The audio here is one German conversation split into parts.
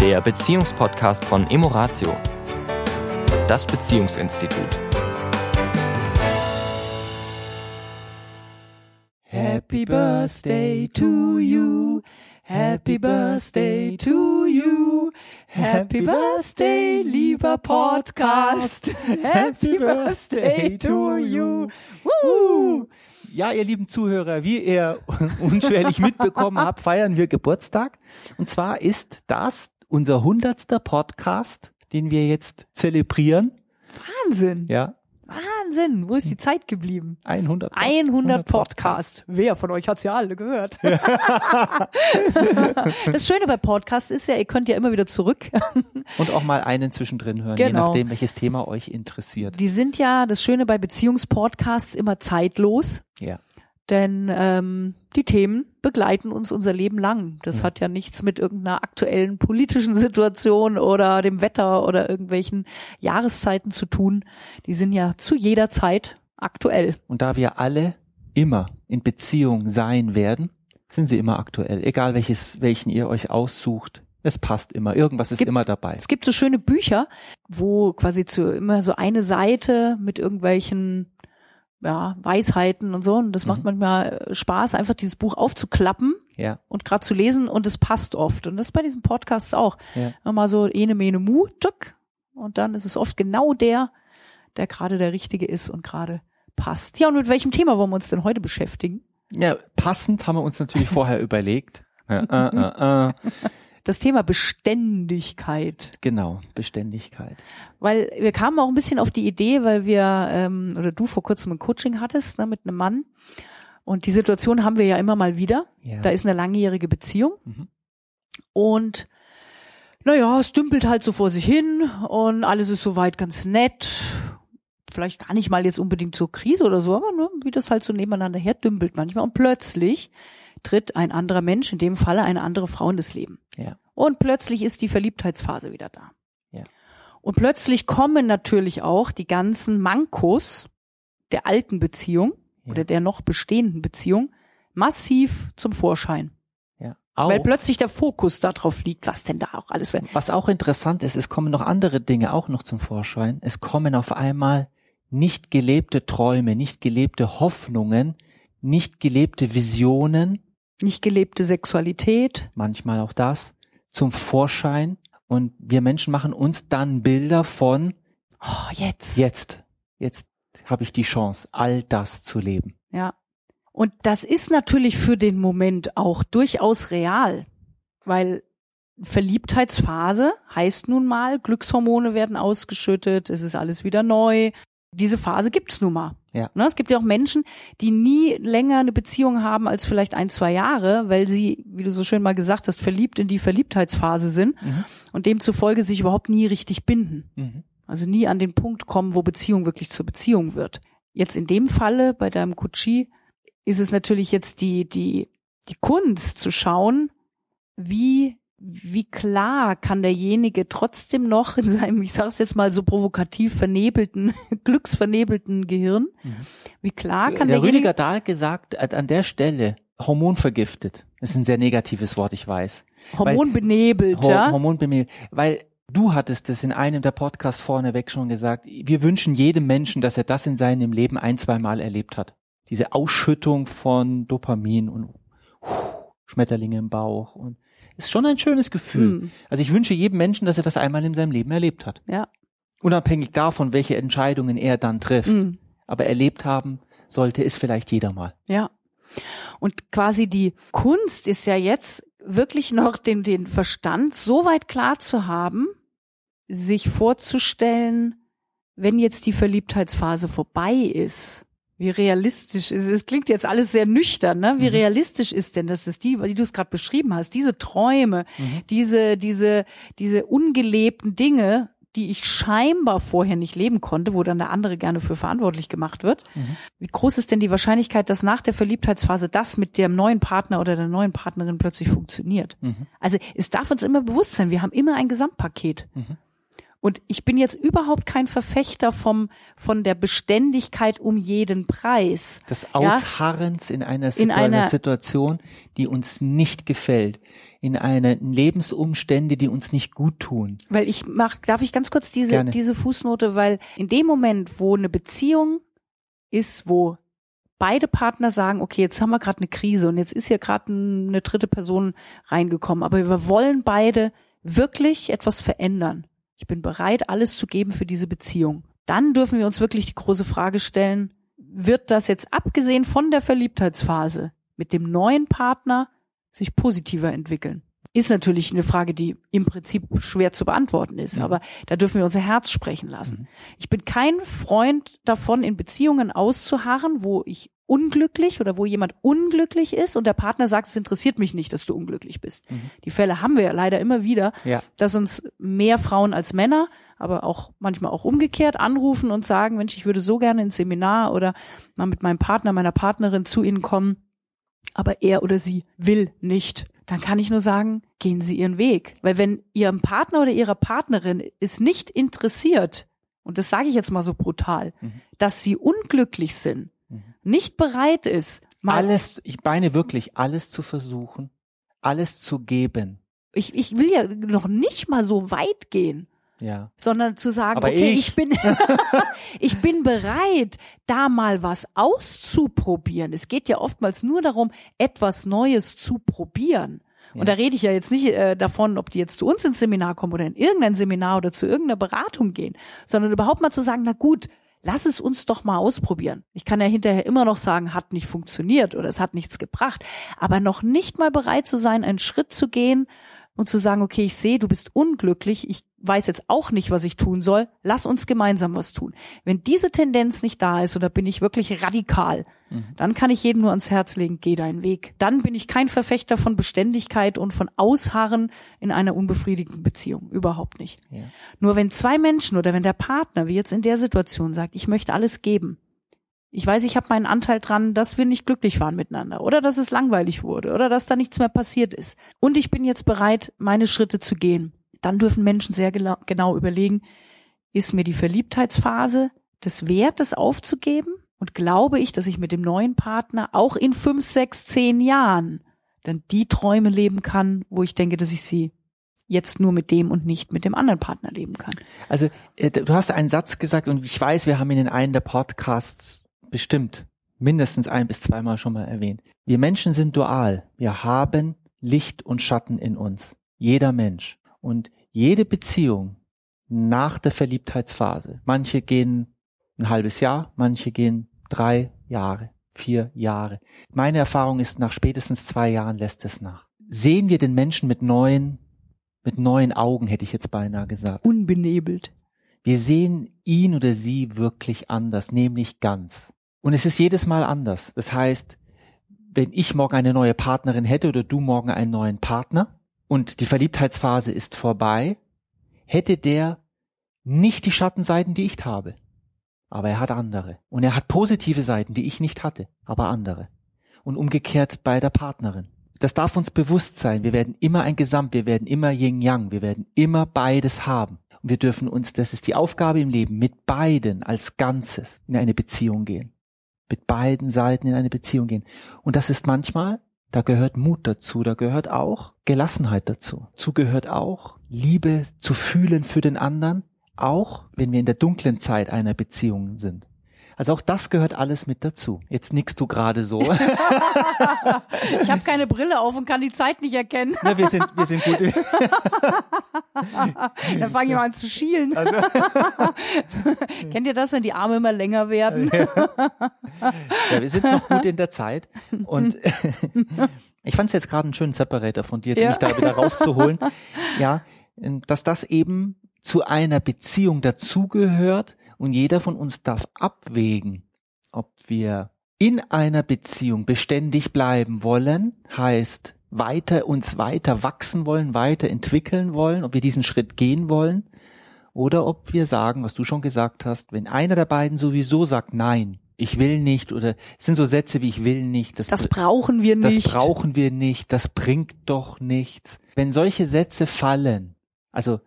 der Beziehungspodcast von Emoratio, das Beziehungsinstitut. Happy Birthday to you. Happy Birthday to you. Happy Birthday, lieber Podcast. Happy Birthday to you. Woo! Ja, ihr lieben Zuhörer, wie ihr unschwerlich mitbekommen habt, feiern wir Geburtstag. Und zwar ist das unser hundertster Podcast, den wir jetzt zelebrieren. Wahnsinn. Ja, Wahnsinn. Wo ist die Zeit geblieben? 100. 100 Podcast. Wer von euch hat's ja alle gehört? das Schöne bei Podcasts ist ja, ihr könnt ja immer wieder zurück. Und auch mal einen zwischendrin hören, je Genau. nachdem, welches Thema euch interessiert. Die sind ja, das Schöne bei Beziehungspodcasts, immer zeitlos. Ja. Denn ähm, die Themen begleiten uns unser Leben lang. Das hat ja nichts mit irgendeiner aktuellen politischen Situation oder dem Wetter oder irgendwelchen Jahreszeiten zu tun. Die sind ja zu jeder Zeit aktuell. Und da wir alle immer in Beziehung sein werden, sind sie immer aktuell. Egal welches, welchen ihr euch aussucht. Es passt immer. Irgendwas ist Gibt- immer dabei. Es gibt so schöne Bücher, wo quasi zu immer so eine Seite mit irgendwelchen ja, Weisheiten und so. Und das macht manchmal äh, Spaß, einfach dieses Buch aufzuklappen Ja. und gerade zu lesen und es passt oft. Und das ist bei diesem Podcast auch. Ja. Immer so ene mene mu, tschück. Und dann ist es oft genau der, der gerade der Richtige ist und gerade passt. Ja, und mit welchem Thema wollen wir uns denn heute beschäftigen? Ja, passend haben wir uns natürlich vorher überlegt. Äh, äh, äh, äh. Das Thema Beständigkeit. Genau, Beständigkeit. Weil wir kamen auch ein bisschen auf die Idee, weil wir, ähm, oder du vor kurzem ein Coaching hattest ne, mit einem Mann. Und die Situation haben wir ja immer mal wieder. Ja. Da ist eine langjährige Beziehung. Mhm. Und naja, es dümpelt halt so vor sich hin und alles ist soweit ganz nett. Vielleicht gar nicht mal jetzt unbedingt zur Krise oder so, aber ne, wie das halt so nebeneinander her dümpelt manchmal. Und plötzlich tritt ein anderer Mensch, in dem Falle eine andere Frau in das Leben. Ja. Und plötzlich ist die Verliebtheitsphase wieder da. Ja. Und plötzlich kommen natürlich auch die ganzen Mankos der alten Beziehung Ja. oder der noch bestehenden Beziehung massiv zum Vorschein. Ja. Auch, Weil plötzlich der Fokus darauf liegt, was denn da auch alles wäre. was auch interessant ist, es kommen noch andere Dinge auch noch zum Vorschein. Es kommen auf einmal nicht gelebte Träume, nicht gelebte Hoffnungen, nicht gelebte Visionen, Nicht gelebte Sexualität. manchmal auch das, zum Vorschein. Und wir Menschen machen uns dann Bilder von Oh, jetzt. jetzt, jetzt habe ich die Chance, all das zu leben. Ja. Und das ist natürlich für den Moment auch durchaus real, weil Verliebtheitsphase heißt nun mal, Glückshormone werden ausgeschüttet, es ist alles wieder neu. Diese Phase gibt's nun mal. Ja. Ne, es gibt ja auch Menschen, die nie länger eine Beziehung haben als vielleicht ein, zwei Jahre, weil sie, wie du so schön mal gesagt hast, verliebt in die Verliebtheitsphase sind Mhm. und demzufolge sich überhaupt nie richtig binden. Mhm. Also nie an den Punkt kommen, wo Beziehung wirklich zur Beziehung wird. Jetzt in dem Falle bei deinem Kutschi ist es natürlich jetzt die, die, die Kunst zu schauen, wie, wie klar kann derjenige trotzdem noch in seinem, ich sage es jetzt mal so provokativ vernebelten, glücksvernebelten Gehirn, wie klar kann der derjenige, Rüdiger Dahl hat gesagt, äh, an der Stelle hormonvergiftet. Das ist ein sehr negatives Wort, ich weiß. hormonbenebelt, Ho ja? Hormonbemüht. Weil du hattest es in einem der Podcasts vorneweg schon gesagt. Wir wünschen jedem Menschen, dass er das in seinem Leben ein, zwei Mal erlebt hat. Diese Ausschüttung von Dopamin und Schmetterlinge im Bauch und ist schon ein schönes Gefühl. Hm. Also ich wünsche jedem Menschen, dass er das einmal in seinem Leben erlebt hat. Ja. Unabhängig davon, welche Entscheidungen er dann trifft. Hm. Aber erlebt haben sollte es vielleicht jeder mal. Ja. Und quasi die Kunst ist ja jetzt wirklich noch den, den Verstand so weit klar zu haben, sich vorzustellen, wenn jetzt die Verliebtheitsphase vorbei ist, wie realistisch ist es? klingt jetzt alles sehr nüchtern, ne? Wie realistisch ist denn, dass das die, wie du es gerade beschrieben hast, diese Träume, diese, diese, diese ungelebten Dinge, die ich scheinbar vorher nicht leben konnte, wo dann der andere gerne für verantwortlich gemacht wird. Wie groß ist denn die Wahrscheinlichkeit, dass nach der Verliebtheitsphase das mit dem neuen Partner oder der neuen Partnerin plötzlich funktioniert? Also es darf uns immer bewusst sein, wir haben immer ein Gesamtpaket. Und ich bin jetzt überhaupt kein Verfechter vom, von der Beständigkeit um jeden Preis. Des Ausharrens ja? in, einer, in einer Situation, die uns nicht gefällt, in eine Lebensumstände, die uns nicht gut tun. Weil ich mach, darf ich ganz kurz diese, diese Fußnote, weil in dem Moment, wo eine Beziehung ist, wo beide Partner sagen, okay, jetzt haben wir gerade eine Krise und jetzt ist hier gerade eine dritte Person reingekommen, aber wir wollen beide wirklich etwas verändern. Ich bin bereit, alles zu geben für diese Beziehung. Dann dürfen wir uns wirklich die große Frage stellen, wird das jetzt abgesehen von der Verliebtheitsphase mit dem neuen Partner sich positiver entwickeln? Ist natürlich eine Frage, die im Prinzip schwer zu beantworten ist, mhm. aber da dürfen wir unser Herz sprechen lassen. Mhm. Ich bin kein Freund davon, in Beziehungen auszuharren, wo ich unglücklich oder wo jemand unglücklich ist und der Partner sagt, es interessiert mich nicht, dass du unglücklich bist. Mhm. Die Fälle haben wir ja leider immer wieder, ja. dass uns mehr Frauen als Männer, aber auch manchmal auch umgekehrt anrufen und sagen, Mensch, ich würde so gerne ins Seminar oder mal mit meinem Partner, meiner Partnerin zu Ihnen kommen, aber er oder sie will nicht. Dann kann ich nur sagen, gehen Sie Ihren Weg. Weil wenn Ihrem Partner oder Ihrer Partnerin ist nicht interessiert, und das sage ich jetzt mal so brutal, mhm. dass sie unglücklich sind, nicht bereit ist, mal alles, ich meine wirklich, alles zu versuchen, alles zu geben. Ich, ich will ja noch nicht mal so weit gehen. Ja. Sondern zu sagen, Aber okay, ich, ich bin, ich bin bereit, da mal was auszuprobieren. Es geht ja oftmals nur darum, etwas Neues zu probieren. Und da rede ich ja jetzt nicht äh, davon, ob die jetzt zu uns ins Seminar kommen oder in irgendein Seminar oder zu irgendeiner Beratung gehen, sondern überhaupt mal zu sagen, na gut, lass es uns doch mal ausprobieren. Ich kann ja hinterher immer noch sagen, hat nicht funktioniert oder es hat nichts gebracht, aber noch nicht mal bereit zu sein, einen Schritt zu gehen und zu sagen, okay, ich sehe, du bist unglücklich, ich weiß jetzt auch nicht, was ich tun soll, lass uns gemeinsam was tun. Wenn diese Tendenz nicht da ist, oder bin ich wirklich radikal, mhm. dann kann ich jedem nur ans Herz legen, geh deinen Weg. Dann bin ich kein Verfechter von Beständigkeit und von Ausharren in einer unbefriedigenden Beziehung. Überhaupt nicht. Ja. Nur wenn zwei Menschen oder wenn der Partner, wie jetzt in der Situation, sagt, ich möchte alles geben, ich weiß, ich habe meinen Anteil dran, dass wir nicht glücklich waren miteinander oder dass es langweilig wurde oder dass da nichts mehr passiert ist. Und ich bin jetzt bereit, meine Schritte zu gehen. Dann dürfen Menschen sehr genau überlegen, ist mir die Verliebtheitsphase des Wertes aufzugeben? Und glaube ich, dass ich mit dem neuen Partner auch in fünf, sechs, zehn Jahren dann die Träume leben kann, wo ich denke, dass ich sie jetzt nur mit dem und nicht mit dem anderen Partner leben kann. Also äh, du hast einen Satz gesagt und ich weiß, wir haben ihn in einem der Podcasts bestimmt mindestens ein bis zweimal schon mal erwähnt. Wir Menschen sind dual. Wir haben Licht und Schatten in uns. Jeder Mensch. Und jede Beziehung nach der Verliebtheitsphase, manche gehen ein halbes Jahr, manche gehen drei Jahre, vier Jahre. Meine Erfahrung ist, nach spätestens zwei Jahren lässt es nach. Sehen wir den Menschen mit neuen, mit neuen Augen, hätte ich jetzt beinahe gesagt. Unbenebelt. Wir sehen ihn oder sie wirklich anders, nämlich ganz. Und es ist jedes Mal anders. Das heißt, wenn ich morgen eine neue Partnerin hätte oder du morgen einen neuen Partner und die Verliebtheitsphase ist vorbei, hätte der nicht die Schattenseiten, die ich habe. Aber er hat andere. Und er hat positive Seiten, die ich nicht hatte, aber andere. Und umgekehrt bei der Partnerin. Das darf uns bewusst sein. Wir werden immer ein Gesamt, wir werden immer Yin-Yang, wir werden immer beides haben. Und wir dürfen uns, das ist die Aufgabe im Leben, mit beiden als Ganzes in eine Beziehung gehen mit beiden Seiten in eine Beziehung gehen. Und das ist manchmal, da gehört Mut dazu, da gehört auch Gelassenheit dazu. Dazu gehört auch Liebe zu fühlen für den anderen, auch wenn wir in der dunklen Zeit einer Beziehung sind. Also auch das gehört alles mit dazu. Jetzt nickst du gerade so. ich habe keine Brille auf und kann die Zeit nicht erkennen. Na, wir sind, wir sind gut. Dann fange ich mal an zu schielen. Also. Kennt ihr das, wenn die Arme immer länger werden? ja, wir sind noch gut in der Zeit. Und ich fand es jetzt gerade einen schönen Separator von dir, ja. mich da wieder rauszuholen. Ja, dass das eben zu einer Beziehung dazugehört, und jeder von uns darf abwägen, ob wir in einer Beziehung beständig bleiben wollen, heißt weiter uns weiter wachsen wollen, weiter entwickeln wollen, ob wir diesen Schritt gehen wollen, oder ob wir sagen, was du schon gesagt hast, wenn einer der beiden sowieso sagt, nein, ich will nicht, oder es sind so Sätze wie ich will nicht, das, das brauchen wir nicht. Das brauchen wir nicht, das bringt doch nichts. Wenn solche Sätze fallen, also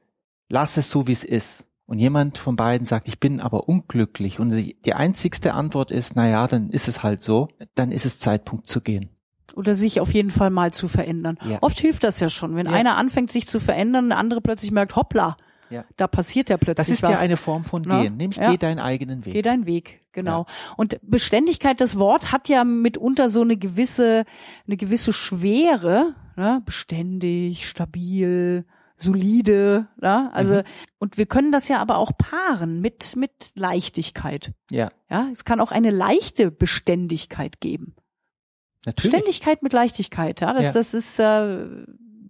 lass es so, wie es ist. Und jemand von beiden sagt, ich bin aber unglücklich und die, einzigste Antwort ist, na ja, dann ist es halt so, dann ist es Zeitpunkt zu gehen. Oder sich auf jeden Fall mal zu verändern. Ja. Oft hilft das ja schon, wenn Ja. einer anfängt, sich zu verändern, der andere plötzlich merkt, hoppla, Ja. da passiert ja plötzlich Das ist was. ja eine Form von Na? Gehen, nämlich geh deinen eigenen Weg. Geh deinen Weg, genau. Und Beständigkeit, das Wort hat ja mitunter so eine gewisse, eine gewisse Schwere, ne? beständig, stabil, solide, ne? also Mhm. und wir können das ja aber auch paaren mit mit Leichtigkeit. Ja, Ja, es kann auch eine leichte Beständigkeit geben. natürlich. Beständigkeit mit Leichtigkeit, ja, das Ja. das ist äh,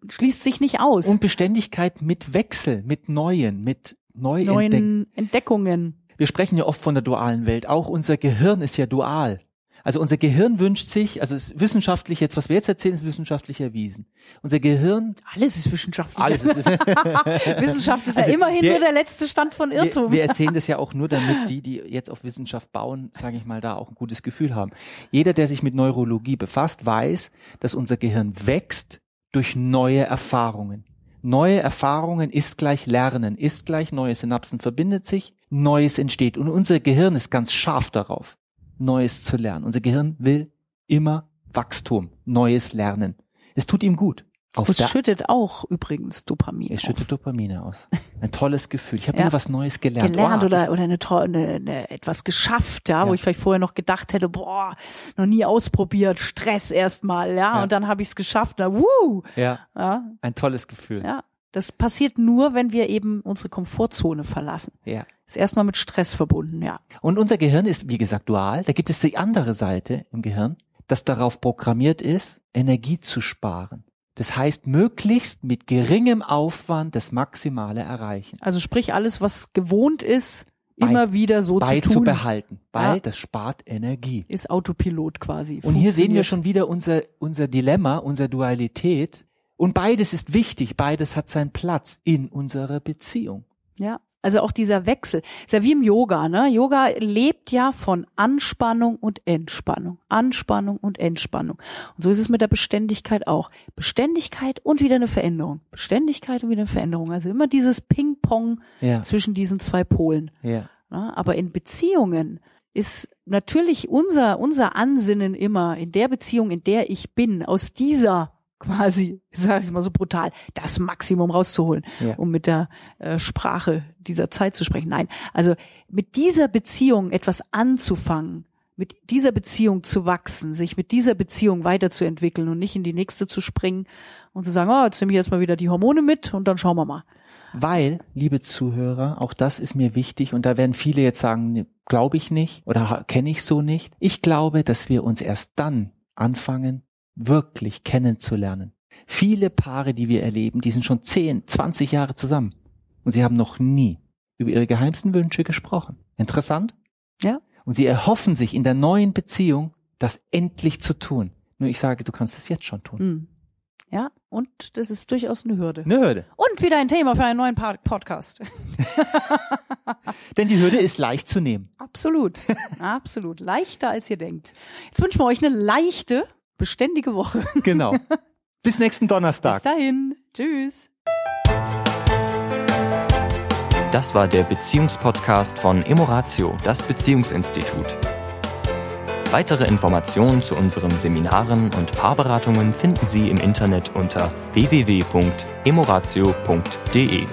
schließt sich nicht aus. Und Beständigkeit mit Wechsel, mit Neuen, mit Neuentdecken. neuen Entdeckungen. Wir sprechen ja oft von der dualen Welt. Auch unser Gehirn ist ja dual. Also unser Gehirn wünscht sich, also es ist wissenschaftlich jetzt, was wir jetzt erzählen, ist wissenschaftlich erwiesen. Unser Gehirn, Alles ist wissenschaftlich. alles ist Wissenschaft ist Also ja immerhin wir- nur der letzte Stand von Irrtum. Wir, wir erzählen das ja auch nur, damit die, die jetzt auf Wissenschaft bauen, sage ich mal, da auch ein gutes Gefühl haben. Jeder, der sich mit Neurologie befasst, weiß, dass unser Gehirn wächst durch neue Erfahrungen. Neue Erfahrungen ist gleich Lernen, ist gleich neue Synapsen verbindet sich, Neues entsteht. Und unser Gehirn ist ganz scharf darauf, Neues zu lernen. Unser Gehirn will immer Wachstum, Neues lernen. Es tut ihm gut. Auf es schüttet auch übrigens Dopamin. es schüttet Dopamine aus. Ein tolles Gefühl. Ich habe Ja. wieder was Neues gelernt. gelernt Wow. oder oder eine, eine, eine etwas geschafft, ja, wo Ja. ich vielleicht vorher noch gedacht hätte, boah, noch nie ausprobiert, Stress erstmal, ja, Ja. und dann habe ich es geschafft, na, wuh, Ja, ja, ein tolles Gefühl. ja. Das passiert nur, wenn wir eben unsere Komfortzone verlassen. ja. Ist erstmal mit Stress verbunden, ja. Und unser Gehirn ist, wie gesagt, dual. Da gibt es die andere Seite im Gehirn, das darauf programmiert ist, Energie zu sparen. Das heißt, möglichst mit geringem Aufwand das Maximale erreichen. Also sprich alles, was gewohnt ist, Bei- immer wieder so zu tun, Beizubehalten, weil Ja. das spart Energie. ist Autopilot quasi. Und hier sehen wir schon wieder unser, unser Dilemma, unsere Dualität. Und beides ist wichtig, beides hat seinen Platz in unserer Beziehung. Ja, also auch dieser Wechsel. Ist ja wie im Yoga, ne? Yoga lebt ja von Anspannung und Entspannung. Anspannung und Entspannung. Und so ist es mit der Beständigkeit auch. Beständigkeit und wieder eine Veränderung. Beständigkeit und wieder eine Veränderung. Also immer dieses Ping-Pong Ja, zwischen diesen zwei Polen. ja, Ne? Aber in Beziehungen ist natürlich unser, unser Ansinnen immer in der Beziehung, in der ich bin, aus dieser quasi, sag ich mal so brutal, das Maximum rauszuholen, Ja. um mit der äh, Sprache dieser Zeit zu sprechen. Nein, also mit dieser Beziehung etwas anzufangen, mit dieser Beziehung zu wachsen, sich mit dieser Beziehung weiterzuentwickeln und nicht in die nächste zu springen und zu sagen, oh, jetzt nehme ich erstmal wieder die Hormone mit und dann schauen wir mal. Weil, liebe Zuhörer, auch das ist mir wichtig und da werden viele jetzt sagen, glaube ich nicht oder kenne ich so nicht. Ich glaube, dass wir uns erst dann anfangen, wirklich kennenzulernen. Viele Paare, die wir erleben, die sind schon 10, 20 Jahre zusammen und sie haben noch nie über ihre geheimsten Wünsche gesprochen. Interessant? Ja. Und sie erhoffen sich in der neuen Beziehung, das endlich zu tun. Nur ich sage, du kannst es jetzt schon tun. Hm. Ja, und das ist durchaus eine Hürde. Eine Hürde. Und wieder ein Thema für einen neuen Podcast. Denn die Hürde ist leicht zu nehmen. Absolut. Absolut. Leichter als ihr denkt. Jetzt wünschen wir euch eine leichte, beständige Woche. Genau. Bis nächsten Bis Donnerstag. dahin. Tschüss. Das war der Beziehungspodcast von Emoratio, das Beziehungsinstitut. Weitere Informationen zu unseren Seminaren und Paarberatungen finden Sie im Internet unter www.emoratio.de.